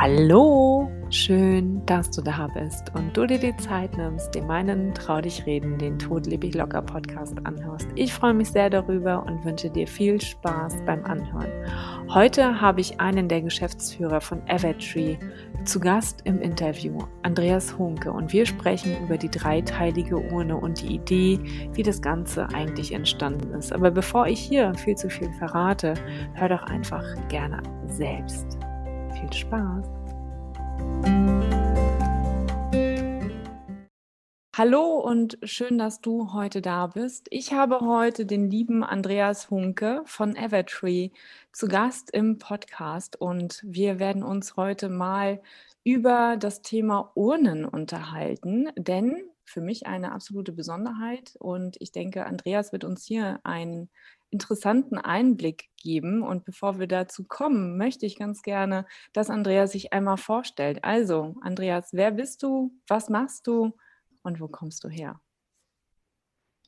Hallo, schön, dass du da bist und du dir die Zeit nimmst, dir meinen Trau dich reden, den Tod lebe ich locker Podcast anhörst. Ich freue mich sehr darüber und wünsche dir viel Spaß beim Anhören. Heute habe ich einen der Geschäftsführer von Evertree zu Gast im Interview, Andreas Hunke, und wir sprechen über die dreiteilige Urne und die Idee, wie das Ganze eigentlich entstanden ist. Aber bevor ich hier viel zu viel verrate, hör doch einfach gerne selbst. Viel Spaß! Hallo und schön, dass du heute da bist. Ich habe heute den lieben Andreas Hunke von Evertree zu Gast im Podcast und wir werden uns heute mal über das Thema Urnen unterhalten, denn für mich eine absolute Besonderheit und ich denke, Andreas wird uns hier einen interessanten Einblick geben. Und bevor wir dazu kommen, möchte ich ganz gerne, dass Andreas sich einmal vorstellt. Also, Andreas, wer bist du? Was machst du? Und wo kommst du her?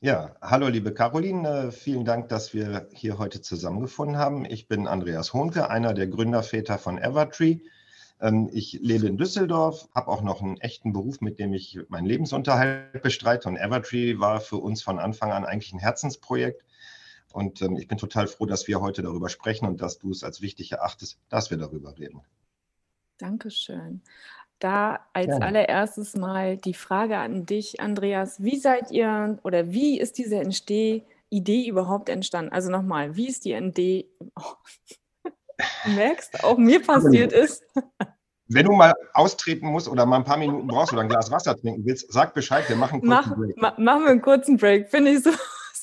Ja, hallo liebe Caroline, äh, vielen Dank, dass wir hier heute zusammengefunden haben. Ich bin Andreas Hohnke, einer der Gründerväter von Evertree. Ähm, ich lebe in Düsseldorf, habe auch noch einen echten Beruf, mit dem ich meinen Lebensunterhalt bestreite. Und Evertree war für uns von Anfang an eigentlich ein Herzensprojekt. Und ähm, ich bin total froh, dass wir heute darüber sprechen und dass du es als wichtig erachtest, dass wir darüber reden. Dankeschön. Da als ja. allererstes mal die Frage an dich, Andreas. Wie seid ihr oder wie ist diese Entsteh Idee überhaupt entstanden? Also nochmal, wie ist die Idee? Oh. Du merkst, auch mir passiert ist. Wenn du mal austreten musst oder mal ein paar Minuten brauchst oder ein Glas Wasser trinken willst, sag Bescheid, wir machen einen kurzen Mach, Break. Ma machen wir einen kurzen Break, finde ich so.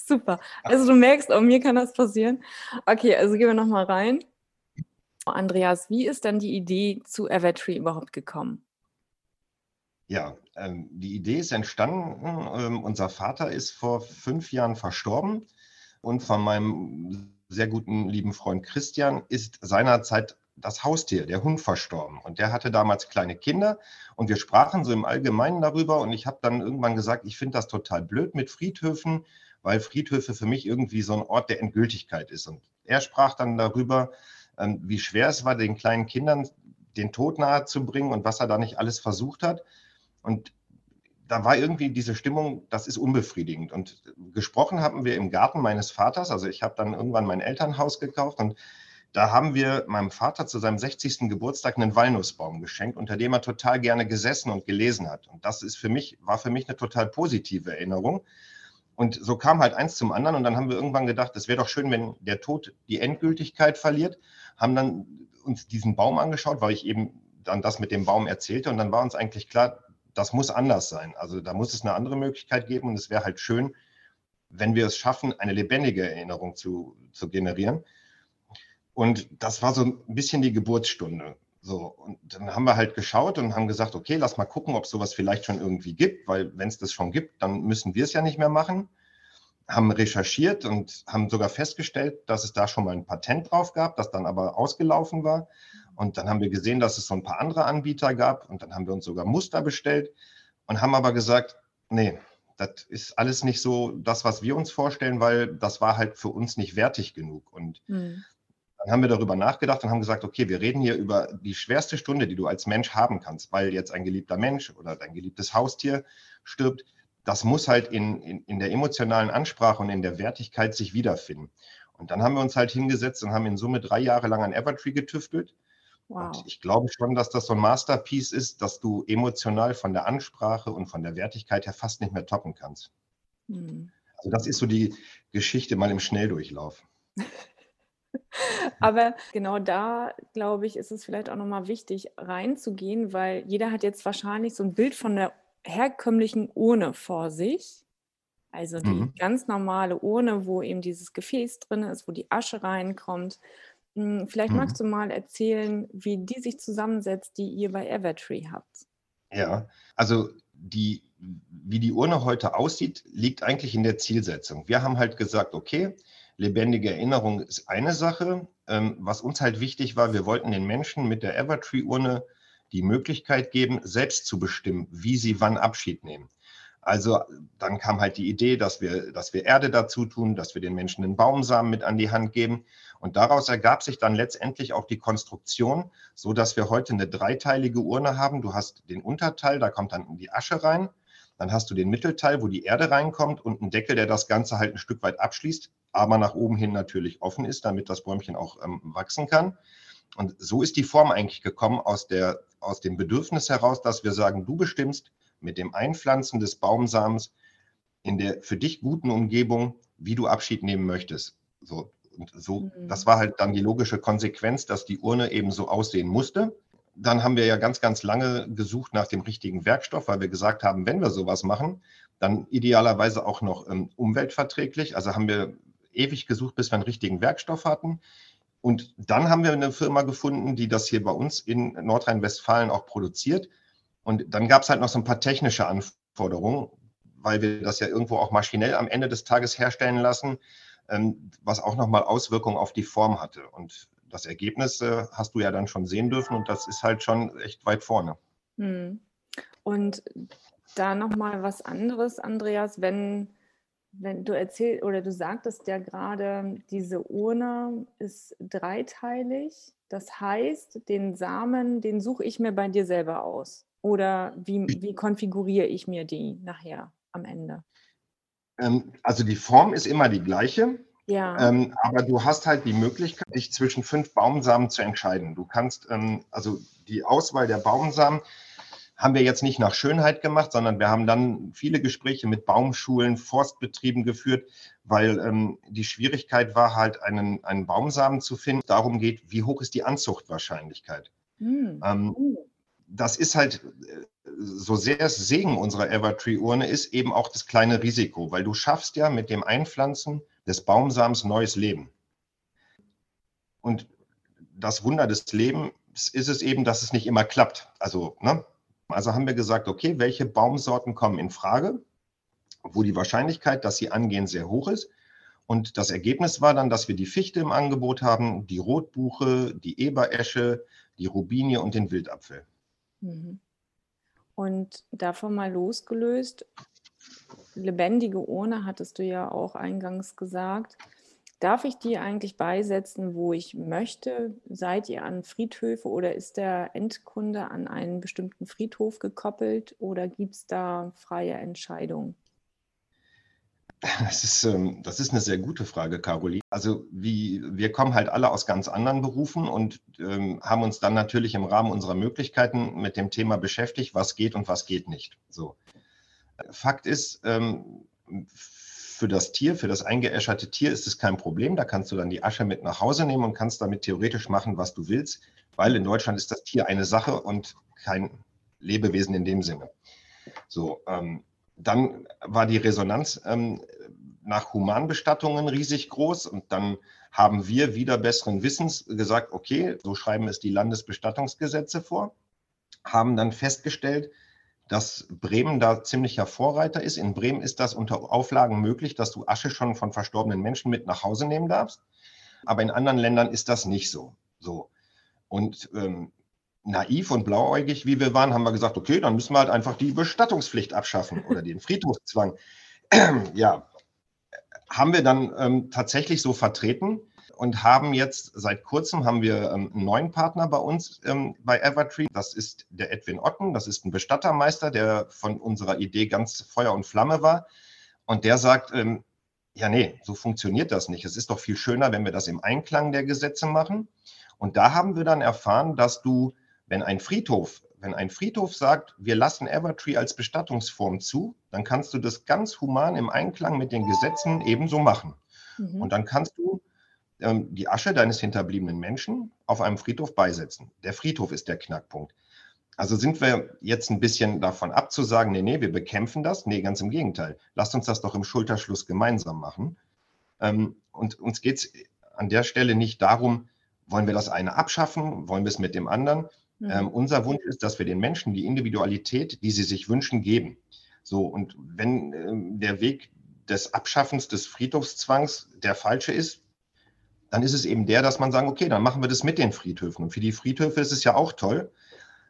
Super. Also du merkst, auch mir kann das passieren. Okay, also gehen wir nochmal rein. Andreas, wie ist dann die Idee zu Evertree überhaupt gekommen? Ja, ähm, die Idee ist entstanden. Ähm, unser Vater ist vor fünf Jahren verstorben und von meinem sehr guten lieben Freund Christian ist seinerzeit das Haustier, der Hund, verstorben. Und der hatte damals kleine Kinder und wir sprachen so im Allgemeinen darüber und ich habe dann irgendwann gesagt, ich finde das total blöd mit Friedhöfen weil Friedhöfe für mich irgendwie so ein Ort der Endgültigkeit ist. Und er sprach dann darüber, ähm, wie schwer es war, den kleinen Kindern den Tod nahe zu bringen und was er da nicht alles versucht hat. Und da war irgendwie diese Stimmung, das ist unbefriedigend. Und gesprochen haben wir im Garten meines Vaters. Also ich habe dann irgendwann mein Elternhaus gekauft und da haben wir meinem Vater zu seinem 60. Geburtstag einen Walnussbaum geschenkt, unter dem er total gerne gesessen und gelesen hat. Und das ist für mich, war für mich eine total positive Erinnerung. Und so kam halt eins zum anderen und dann haben wir irgendwann gedacht, es wäre doch schön, wenn der Tod die Endgültigkeit verliert, haben dann uns diesen Baum angeschaut, weil ich eben dann das mit dem Baum erzählte und dann war uns eigentlich klar, das muss anders sein. Also da muss es eine andere Möglichkeit geben und es wäre halt schön, wenn wir es schaffen, eine lebendige Erinnerung zu, zu generieren. Und das war so ein bisschen die Geburtsstunde. So, und dann haben wir halt geschaut und haben gesagt, okay, lass mal gucken, ob es sowas vielleicht schon irgendwie gibt, weil wenn es das schon gibt, dann müssen wir es ja nicht mehr machen. Haben recherchiert und haben sogar festgestellt, dass es da schon mal ein Patent drauf gab, das dann aber ausgelaufen war. Und dann haben wir gesehen, dass es so ein paar andere Anbieter gab und dann haben wir uns sogar Muster bestellt und haben aber gesagt, nee, das ist alles nicht so das, was wir uns vorstellen, weil das war halt für uns nicht wertig genug. Und mhm. Dann haben wir darüber nachgedacht und haben gesagt, okay, wir reden hier über die schwerste Stunde, die du als Mensch haben kannst, weil jetzt ein geliebter Mensch oder dein geliebtes Haustier stirbt. Das muss halt in, in, in der emotionalen Ansprache und in der Wertigkeit sich wiederfinden. Und dann haben wir uns halt hingesetzt und haben in Summe drei Jahre lang an Evertree getüftelt. Wow. Und ich glaube schon, dass das so ein Masterpiece ist, dass du emotional von der Ansprache und von der Wertigkeit her fast nicht mehr toppen kannst. Hm. Also das ist so die Geschichte mal im Schnelldurchlauf. Aber genau da, glaube ich, ist es vielleicht auch nochmal wichtig reinzugehen, weil jeder hat jetzt wahrscheinlich so ein Bild von der herkömmlichen Urne vor sich. Also die mhm. ganz normale Urne, wo eben dieses Gefäß drin ist, wo die Asche reinkommt. Hm, vielleicht mhm. magst du mal erzählen, wie die sich zusammensetzt, die ihr bei Evertree habt. Ja, also die, wie die Urne heute aussieht, liegt eigentlich in der Zielsetzung. Wir haben halt gesagt, okay, lebendige Erinnerung ist eine Sache. Ähm, was uns halt wichtig war, wir wollten den Menschen mit der Evertree-Urne die Möglichkeit geben, selbst zu bestimmen, wie sie wann Abschied nehmen. Also dann kam halt die Idee, dass wir, dass wir Erde dazu tun, dass wir den Menschen einen Baumsamen mit an die Hand geben. Und daraus ergab sich dann letztendlich auch die Konstruktion, so dass wir heute eine dreiteilige Urne haben. Du hast den Unterteil, da kommt dann die Asche rein. Dann hast du den Mittelteil, wo die Erde reinkommt und einen Deckel, der das Ganze halt ein Stück weit abschließt, aber nach oben hin natürlich offen ist, damit das Bäumchen auch ähm, wachsen kann. Und so ist die Form eigentlich gekommen aus, der, aus dem Bedürfnis heraus, dass wir sagen, du bestimmst mit dem Einpflanzen des Baumsamens in der für dich guten Umgebung, wie du Abschied nehmen möchtest. So, und so, mhm. das war halt dann die logische Konsequenz, dass die Urne eben so aussehen musste. Dann haben wir ja ganz, ganz lange gesucht nach dem richtigen Werkstoff, weil wir gesagt haben, wenn wir sowas machen, dann idealerweise auch noch ähm, umweltverträglich. Also haben wir ewig gesucht, bis wir einen richtigen Werkstoff hatten. Und dann haben wir eine Firma gefunden, die das hier bei uns in Nordrhein-Westfalen auch produziert. Und dann gab es halt noch so ein paar technische Anforderungen, weil wir das ja irgendwo auch maschinell am Ende des Tages herstellen lassen, ähm, was auch nochmal Auswirkungen auf die Form hatte. Und das Ergebnis äh, hast du ja dann schon sehen dürfen und das ist halt schon echt weit vorne. Hm. Und da nochmal was anderes, Andreas, wenn wenn du erzählst oder du sagtest ja gerade, diese Urne ist dreiteilig. Das heißt, den Samen, den suche ich mir bei dir selber aus. Oder wie, wie konfiguriere ich mir die nachher am Ende? Ähm, also die Form ist immer die gleiche. Ja. Ähm, aber du hast halt die Möglichkeit, dich zwischen fünf Baumsamen zu entscheiden. Du kannst, ähm, also die Auswahl der Baumsamen haben wir jetzt nicht nach Schönheit gemacht, sondern wir haben dann viele Gespräche mit Baumschulen, Forstbetrieben geführt, weil ähm, die Schwierigkeit war halt, einen, einen Baumsamen zu finden. Darum geht, wie hoch ist die Anzuchtwahrscheinlichkeit. Hm. Ähm, das ist halt, äh, so sehr es Segen unserer Evertree-Urne ist, eben auch das kleine Risiko, weil du schaffst ja mit dem Einpflanzen des Baumsamens neues Leben. Und das Wunder des Lebens ist es eben, dass es nicht immer klappt. Also, ne, also haben wir gesagt, okay, welche Baumsorten kommen in Frage, wo die Wahrscheinlichkeit, dass sie angehen, sehr hoch ist. Und das Ergebnis war dann, dass wir die Fichte im Angebot haben, die Rotbuche, die Eberesche, die Rubinie und den Wildapfel. Mhm. Und davon mal losgelöst, lebendige Urne hattest du ja auch eingangs gesagt. Darf ich die eigentlich beisetzen, wo ich möchte? Seid ihr an Friedhöfe oder ist der Endkunde an einen bestimmten Friedhof gekoppelt oder gibt es da freie Entscheidungen? Das ist, ähm, das ist eine sehr gute Frage, Caroline. Also wie, wir kommen halt alle aus ganz anderen Berufen und ähm, haben uns dann natürlich im Rahmen unserer Möglichkeiten mit dem Thema beschäftigt, was geht und was geht nicht. So. Fakt ist, ähm, für das Tier, für das eingeäscherte Tier ist es kein Problem. Da kannst du dann die Asche mit nach Hause nehmen und kannst damit theoretisch machen, was du willst, weil in Deutschland ist das Tier eine Sache und kein Lebewesen in dem Sinne. So, ähm, dann war die Resonanz ähm, nach Humanbestattungen riesig groß und dann haben wir wieder besseren Wissens gesagt, okay, so schreiben es die Landesbestattungsgesetze vor, haben dann festgestellt, dass Bremen da ziemlicher Vorreiter ist. In Bremen ist das unter Auflagen möglich, dass du Asche schon von verstorbenen Menschen mit nach Hause nehmen darfst. Aber in anderen Ländern ist das nicht so. so. Und ähm, naiv und blauäugig, wie wir waren, haben wir gesagt, okay, dann müssen wir halt einfach die Bestattungspflicht abschaffen oder den Friedhofszwang. ja, haben wir dann ähm, tatsächlich so vertreten und haben jetzt seit kurzem haben wir ähm, einen neuen Partner bei uns ähm, bei Evertree. Das ist der Edwin Otten. Das ist ein Bestattermeister, der von unserer Idee ganz Feuer und Flamme war. Und der sagt, ähm, ja, nee, so funktioniert das nicht. Es ist doch viel schöner, wenn wir das im Einklang der Gesetze machen. Und da haben wir dann erfahren, dass du, wenn ein Friedhof, wenn ein Friedhof sagt, wir lassen Evertree als Bestattungsform zu, dann kannst du das ganz human im Einklang mit den Gesetzen ebenso machen. Mhm. Und dann kannst du ähm, die Asche deines hinterbliebenen Menschen auf einem Friedhof beisetzen. Der Friedhof ist der Knackpunkt. Also sind wir jetzt ein bisschen davon abzusagen, nee, nee, wir bekämpfen das. Nee, ganz im Gegenteil. Lasst uns das doch im Schulterschluss gemeinsam machen. Ähm, und uns geht es an der Stelle nicht darum, wollen wir das eine abschaffen, wollen wir es mit dem anderen. Mhm. Ähm, unser Wunsch ist, dass wir den Menschen die Individualität, die sie sich wünschen, geben. So, und wenn ähm, der Weg des Abschaffens des Friedhofszwangs der falsche ist, dann ist es eben der, dass man sagt, okay, dann machen wir das mit den Friedhöfen. Und für die Friedhöfe ist es ja auch toll,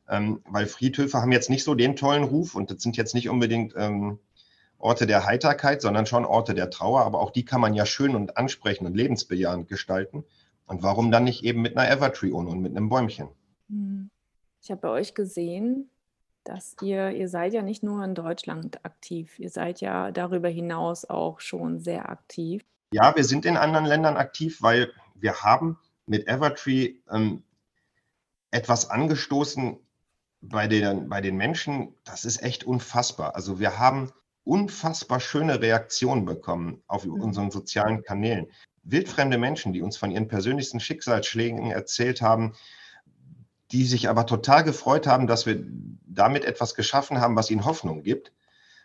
ähm, weil Friedhöfe haben jetzt nicht so den tollen Ruf und das sind jetzt nicht unbedingt ähm, Orte der Heiterkeit, sondern schon Orte der Trauer. Aber auch die kann man ja schön und ansprechend und lebensbejahend gestalten. Und warum dann nicht eben mit einer Evertree-Urne und mit einem Bäumchen? Hm. Ich habe bei euch gesehen, dass ihr, ihr seid ja nicht nur in Deutschland aktiv, ihr seid ja darüber hinaus auch schon sehr aktiv. Ja, wir sind in anderen Ländern aktiv, weil wir haben mit Evertree ähm, etwas angestoßen bei den, bei den Menschen, das ist echt unfassbar. Also wir haben unfassbar schöne Reaktionen bekommen auf mhm. unseren sozialen Kanälen. Wildfremde Menschen, die uns von ihren persönlichsten Schicksalsschlägen erzählt haben, die sich aber total gefreut haben, dass wir damit etwas geschaffen haben, was ihnen Hoffnung gibt.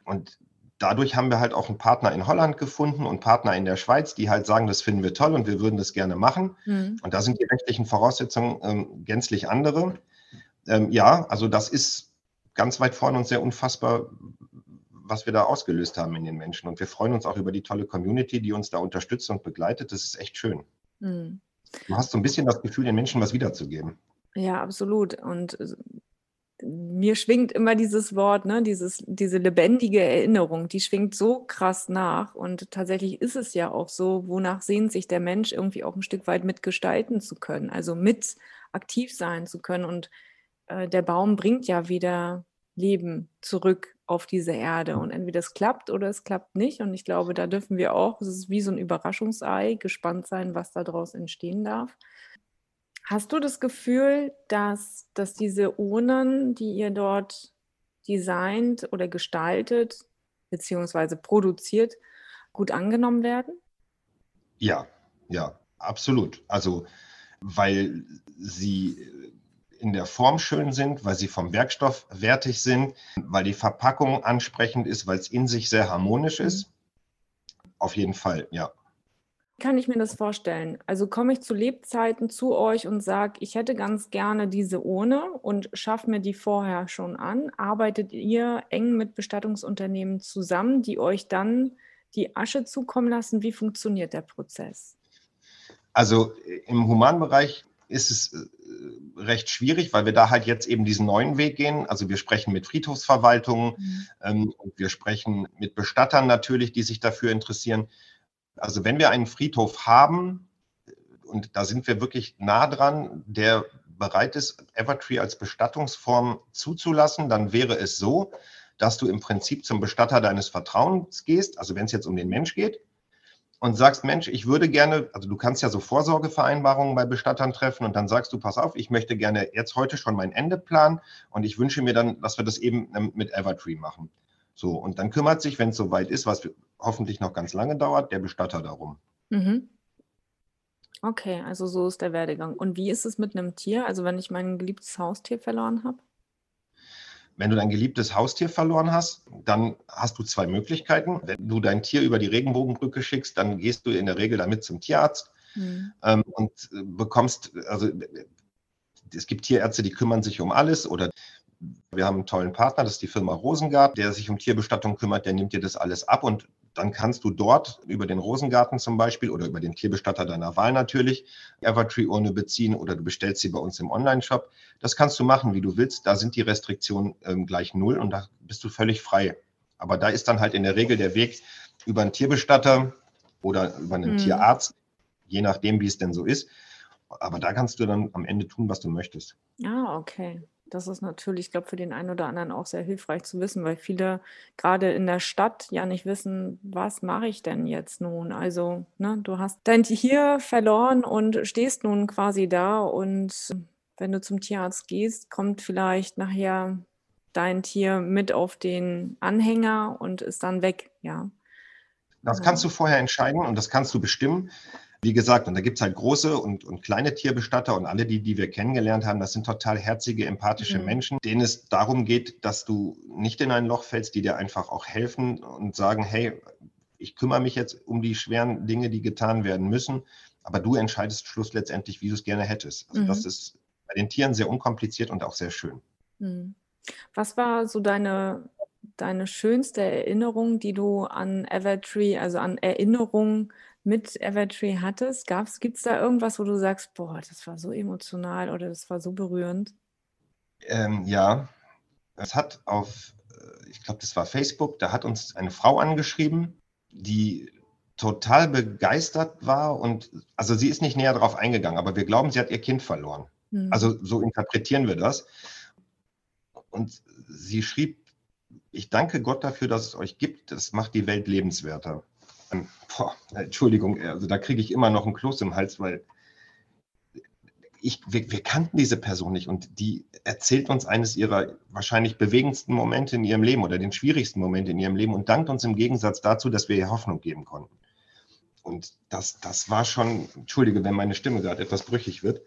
Und dadurch haben wir halt auch einen Partner in Holland gefunden und Partner in der Schweiz, die halt sagen, das finden wir toll und wir würden das gerne machen. Mhm. Und da sind die rechtlichen Voraussetzungen ähm, gänzlich andere. Ähm, ja, also das ist ganz weit vorne und sehr unfassbar, was wir da ausgelöst haben in den Menschen. Und wir freuen uns auch über die tolle Community, die uns da unterstützt und begleitet. Das ist echt schön. Mhm. Du hast so ein bisschen das Gefühl, den Menschen was wiederzugeben. Ja, absolut. Und äh, mir schwingt immer dieses Wort, ne, dieses, diese lebendige Erinnerung, die schwingt so krass nach. Und tatsächlich ist es ja auch so, wonach sehnt sich der Mensch irgendwie auch ein Stück weit mitgestalten zu können, also mit aktiv sein zu können. Und äh, der Baum bringt ja wieder Leben zurück auf diese Erde. Und entweder es klappt oder es klappt nicht. Und ich glaube, da dürfen wir auch, es ist wie so ein Überraschungsei, gespannt sein, was daraus entstehen darf. Hast du das Gefühl, dass, dass diese Urnen, die ihr dort designt oder gestaltet, beziehungsweise produziert, gut angenommen werden? Ja, ja, absolut. Also, weil sie in der Form schön sind, weil sie vom Werkstoff wertig sind, weil die Verpackung ansprechend ist, weil es in sich sehr harmonisch ist. Auf jeden Fall, ja kann ich mir das vorstellen? Also komme ich zu Lebzeiten zu euch und sage, ich hätte ganz gerne diese Urne und schaffe mir die vorher schon an. Arbeitet ihr eng mit Bestattungsunternehmen zusammen, die euch dann die Asche zukommen lassen? Wie funktioniert der Prozess? Also im Humanbereich ist es äh, recht schwierig, weil wir da halt jetzt eben diesen neuen Weg gehen. Also wir sprechen mit Friedhofsverwaltungen mhm. ähm, und wir sprechen mit Bestattern natürlich, die sich dafür interessieren. Also wenn wir einen Friedhof haben, und da sind wir wirklich nah dran, der bereit ist, Evertree als Bestattungsform zuzulassen, dann wäre es so, dass du im Prinzip zum Bestatter deines Vertrauens gehst, also wenn es jetzt um den Mensch geht, und sagst, Mensch, ich würde gerne, also du kannst ja so Vorsorgevereinbarungen bei Bestattern treffen und dann sagst du, pass auf, ich möchte gerne jetzt heute schon mein Ende planen und ich wünsche mir dann, dass wir das eben ähm, mit Evertree machen. So, und dann kümmert sich, wenn es soweit ist, was hoffentlich noch ganz lange dauert, der Bestatter darum. Mhm. Okay, also so ist der Werdegang. Und wie ist es mit einem Tier? Also wenn ich mein geliebtes Haustier verloren habe? Wenn du dein geliebtes Haustier verloren hast, dann hast du zwei Möglichkeiten. Wenn du dein Tier über die Regenbogenbrücke schickst, dann gehst du in der Regel damit zum Tierarzt mhm. ähm, und äh, bekommst, also es gibt Tierärzte, die kümmern sich um alles oder wir haben einen tollen Partner, das ist die Firma Rosengart, der sich um Tierbestattung kümmert, der nimmt dir das alles ab und dann kannst du dort über den Rosengarten zum Beispiel oder über den Tierbestatter deiner Wahl natürlich Evertree-Urne beziehen oder du bestellst sie bei uns im Online-Shop. Das kannst du machen, wie du willst. Da sind die Restriktionen ähm, gleich null und da bist du völlig frei. Aber da ist dann halt in der Regel der Weg über einen Tierbestatter oder über einen mhm. Tierarzt, je nachdem, wie es denn so ist. Aber da kannst du dann am Ende tun, was du möchtest. Ah, okay. Das ist natürlich, ich glaube, für den einen oder anderen auch sehr hilfreich zu wissen, weil viele gerade in der Stadt ja nicht wissen, was mache ich denn jetzt nun? Also, ne, du hast dein Tier verloren und stehst nun quasi da und wenn du zum Tierarzt gehst, kommt vielleicht nachher dein Tier mit auf den Anhänger und ist dann weg, ja. Das kannst du vorher entscheiden und das kannst du bestimmen. Wie gesagt, und da gibt es halt große und, und kleine Tierbestatter und alle die, die wir kennengelernt haben, das sind total herzige, empathische mhm. Menschen, denen es darum geht, dass du nicht in ein Loch fällst, die dir einfach auch helfen und sagen, hey, ich kümmere mich jetzt um die schweren Dinge, die getan werden müssen, aber du entscheidest Schluss letztendlich, wie du es gerne hättest. Also mhm. das ist bei den Tieren sehr unkompliziert und auch sehr schön. Mhm. Was war so deine, deine schönste Erinnerung, die du an Evertree, also an Erinnerungen mit Evertree hattest? Gibt es da irgendwas, wo du sagst, boah, das war so emotional oder das war so berührend? Ähm, ja, es hat auf, äh, ich glaube, das war Facebook, da hat uns eine Frau angeschrieben, die total begeistert war und also sie ist nicht näher darauf eingegangen, aber wir glauben, sie hat ihr Kind verloren. Mhm. Also so interpretieren wir das. Und sie schrieb, ich danke Gott dafür, dass es euch gibt. Das macht die Welt lebenswerter. Boah, Entschuldigung, also da kriege ich immer noch einen Kloß im Hals, weil ich, wir, wir, kannten diese Person nicht und die erzählt uns eines ihrer wahrscheinlich bewegendsten Momente in ihrem Leben oder den schwierigsten Momente in ihrem Leben und dankt uns im Gegensatz dazu, dass wir ihr Hoffnung geben konnten. Und das, das war schon, entschuldige, wenn meine Stimme gerade etwas brüchig wird,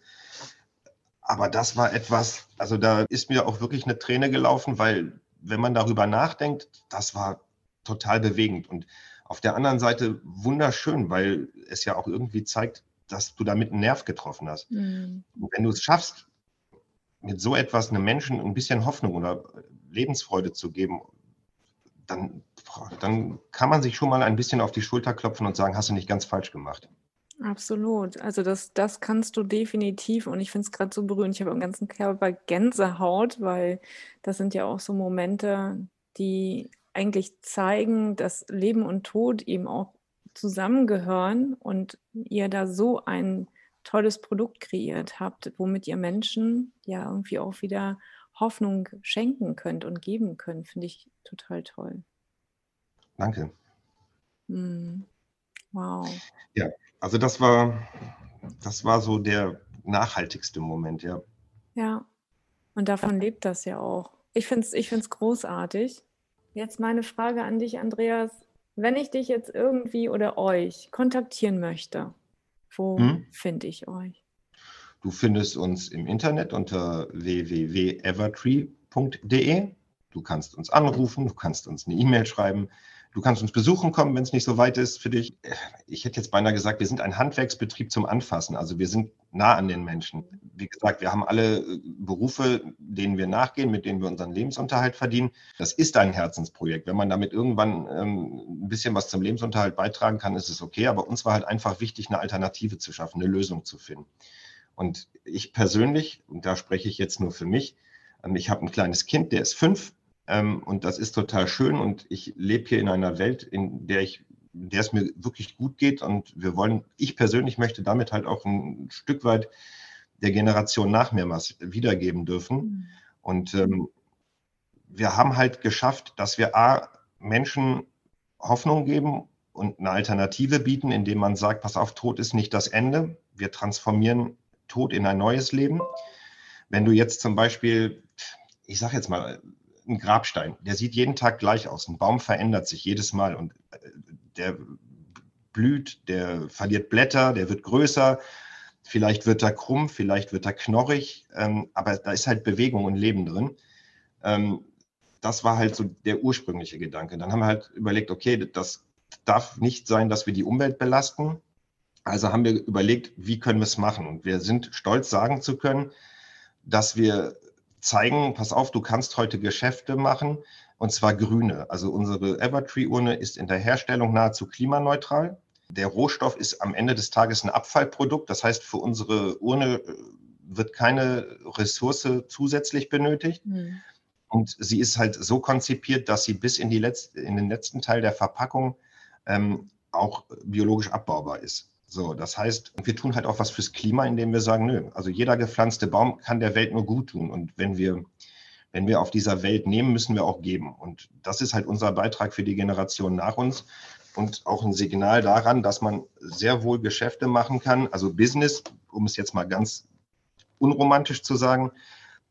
aber das war etwas, also da ist mir auch wirklich eine Träne gelaufen, weil wenn man darüber nachdenkt, das war total bewegend und auf der anderen Seite wunderschön, weil es ja auch irgendwie zeigt, dass du damit einen Nerv getroffen hast. Mhm. Und wenn du es schaffst, mit so etwas einem Menschen ein bisschen Hoffnung oder Lebensfreude zu geben, dann, dann kann man sich schon mal ein bisschen auf die Schulter klopfen und sagen, hast du nicht ganz falsch gemacht. Absolut. Also das, das kannst du definitiv und ich finde es gerade so berührend. Ich habe am ganzen Körper Gänsehaut, weil das sind ja auch so Momente, die eigentlich zeigen, dass Leben und Tod eben auch zusammengehören und ihr da so ein tolles Produkt kreiert habt, womit ihr Menschen ja irgendwie auch wieder Hoffnung schenken könnt und geben könnt, finde ich total toll. Danke. Mm. Wow. Ja, also das war, das war so der nachhaltigste Moment, ja. Ja, und davon lebt das ja auch. Ich finde es ich find's großartig. Jetzt meine Frage an dich, Andreas. Wenn ich dich jetzt irgendwie oder euch kontaktieren möchte, wo hm? finde ich euch? Du findest uns im Internet unter www.evertree.de. Du kannst uns anrufen, du kannst uns eine E-Mail schreiben. Du kannst uns besuchen kommen, wenn es nicht so weit ist für dich. Ich hätte jetzt beinahe gesagt, wir sind ein Handwerksbetrieb zum Anfassen. Also wir sind nah an den Menschen. Wie gesagt, wir haben alle äh, Berufe, denen wir nachgehen, mit denen wir unseren Lebensunterhalt verdienen. Das ist ein Herzensprojekt. Wenn man damit irgendwann ähm, ein bisschen was zum Lebensunterhalt beitragen kann, ist es okay. Aber uns war halt einfach wichtig, eine Alternative zu schaffen, eine Lösung zu finden. Und ich persönlich, und da spreche ich jetzt nur für mich, ähm, ich habe ein kleines Kind, der ist fünf ähm, und das ist total schön und ich lebe hier in einer Welt, in der ich in der es mir wirklich gut geht und wir wollen, ich persönlich möchte damit halt auch ein Stück weit der Generation nach mir was wiedergeben dürfen. Mhm. Und ähm, wir haben halt geschafft, dass wir A, Menschen Hoffnung geben und eine Alternative bieten, indem man sagt, pass auf, Tod ist nicht das Ende. Wir transformieren Tod in ein neues Leben. Wenn du jetzt zum Beispiel, ich sage jetzt mal, ein Grabstein, der sieht jeden Tag gleich aus. Ein Baum verändert sich jedes Mal und äh, der blüht, der verliert Blätter, der wird größer. Vielleicht wird er krumm, vielleicht wird er knorrig, ähm, aber da ist halt Bewegung und Leben drin. Ähm, das war halt so der ursprüngliche Gedanke. Dann haben wir halt überlegt, okay, das darf nicht sein, dass wir die Umwelt belasten. Also haben wir überlegt, wie können wir es machen? Und wir sind stolz sagen zu können, dass wir zeigen, pass auf, du kannst heute Geschäfte machen und zwar grüne. Also unsere Evertree-Urne ist in der Herstellung nahezu klimaneutral. Der Rohstoff ist am Ende des Tages ein Abfallprodukt. Das heißt, für unsere Urne äh, wird keine Ressource zusätzlich benötigt. Mhm. Und sie ist halt so konzipiert, dass sie bis in, die Letz-, in den letzten Teil der Verpackung ähm, auch biologisch abbaubar ist. So, das heißt, wir tun halt auch was fürs Klima, indem wir sagen, nö, also jeder gepflanzte Baum kann der Welt nur gut tun. Und wenn wir, wenn wir auf dieser Welt nehmen, müssen wir auch geben. Und das ist halt unser Beitrag für die Generation nach uns und auch ein Signal daran, dass man sehr wohl Geschäfte machen kann, also Business, um es jetzt mal ganz unromantisch zu sagen,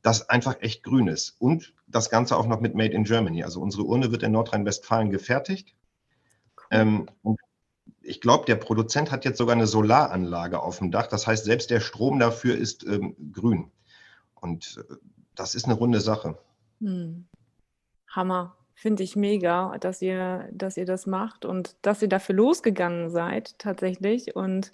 das einfach echt grün ist. Und das Ganze auch noch mit Made in Germany. Also unsere Urne wird in Nordrhein-Westfalen gefertigt. Ähm, und ich glaube, der Produzent hat jetzt sogar eine Solaranlage auf dem Dach. Das heißt, selbst der Strom dafür ist ähm, grün. Und äh, das ist eine runde Sache. Hm. Hammer. Finde ich mega, dass ihr, dass ihr das macht und dass ihr dafür losgegangen seid tatsächlich. Und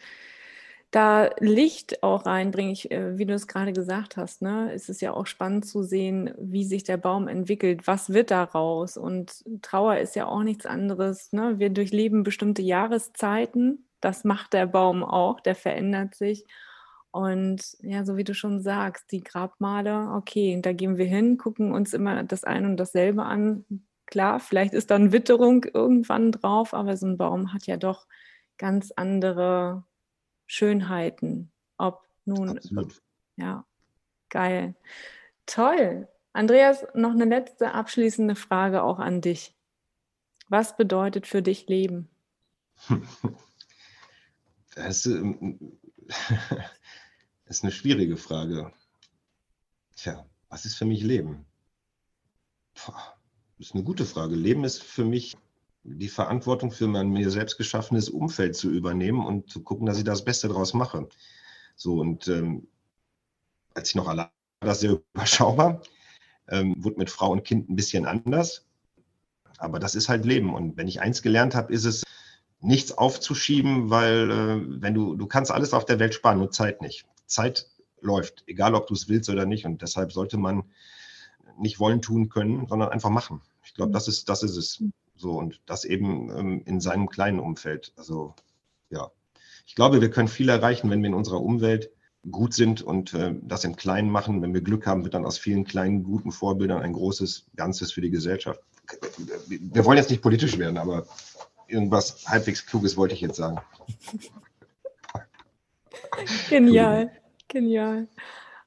da Licht auch reinbringe ich, äh, wie du es gerade gesagt hast, ne, ist es ja auch spannend zu sehen, wie sich der Baum entwickelt, was wird daraus. Und Trauer ist ja auch nichts anderes. Ne? Wir durchleben bestimmte Jahreszeiten, das macht der Baum auch, der verändert sich. Und ja, so wie du schon sagst, die Grabmale, okay, da gehen wir hin, gucken uns immer das eine und dasselbe an. Klar, vielleicht ist dann Witterung irgendwann drauf, aber so ein Baum hat ja doch ganz andere Schönheiten. Ob nun. Absolut. Ja, geil. Toll. Andreas, noch eine letzte abschließende Frage auch an dich. Was bedeutet für dich Leben? Das ähm, ist eine schwierige Frage. Tja, was ist für mich Leben? Das ist eine gute Frage. Leben ist für mich die Verantwortung für mein mir selbst geschaffenes Umfeld zu übernehmen und zu gucken, dass ich das Beste daraus mache. So, und ähm, als ich noch allein war, das sehr überschaubar, ähm, wurde mit Frau und Kind ein bisschen anders. Aber das ist halt Leben. Und wenn ich eins gelernt habe, ist es, nichts aufzuschieben, weil äh, wenn du, du kannst alles auf der Welt sparen, nur Zeit nicht. Zeit läuft, egal ob du es willst oder nicht. Und deshalb sollte man nicht wollen tun können, sondern einfach machen. Ich glaube, das ist, das ist es. So, und das eben ähm, in seinem kleinen Umfeld. Also, ja. Ich glaube, wir können viel erreichen, wenn wir in unserer Umwelt gut sind und äh, das im Kleinen machen. Wenn wir Glück haben, wird dann aus vielen kleinen, guten Vorbildern ein großes Ganzes für die Gesellschaft. Wir wollen jetzt nicht politisch werden, aber irgendwas halbwegs Kluges wollte ich jetzt sagen. Genial, genial.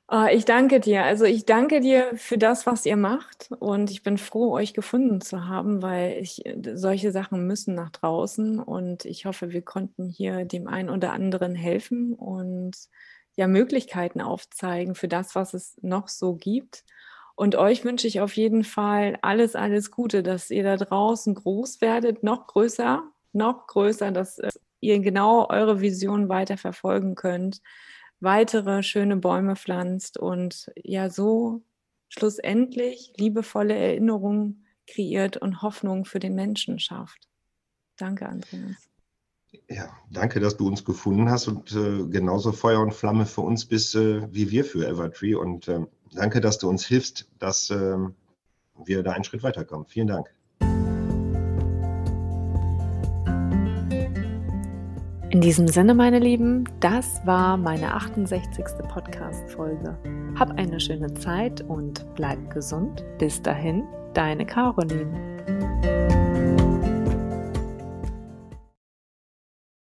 Oh, ich danke dir. Also ich danke dir für das, was ihr macht. Und ich bin froh, euch gefunden zu haben, weil ich solche Sachen müssen nach draußen. Und ich hoffe, wir konnten hier dem einen oder anderen helfen und ja Möglichkeiten aufzeigen für das, was es noch so gibt. Und euch wünsche ich auf jeden Fall alles, alles Gute, dass ihr da draußen groß werdet, noch größer, noch größer, dass äh, ihr genau eure Vision weiter verfolgen könnt, weitere schöne Bäume pflanzt und ja so schlussendlich liebevolle Erinnerungen kreiert und Hoffnung für den Menschen schafft. Danke, Andreas. Ja, danke, dass du uns gefunden hast und äh, genauso Feuer und Flamme für uns bist, äh, wie wir für Evertree. Und äh, danke, dass du uns hilfst, dass ähm, wir da einen Schritt weiterkommen. Vielen Dank. In diesem Sinne, meine Lieben, das war meine 68. Podcast-Folge. Hab eine schöne Zeit und bleib gesund. Bis dahin, deine Caroline.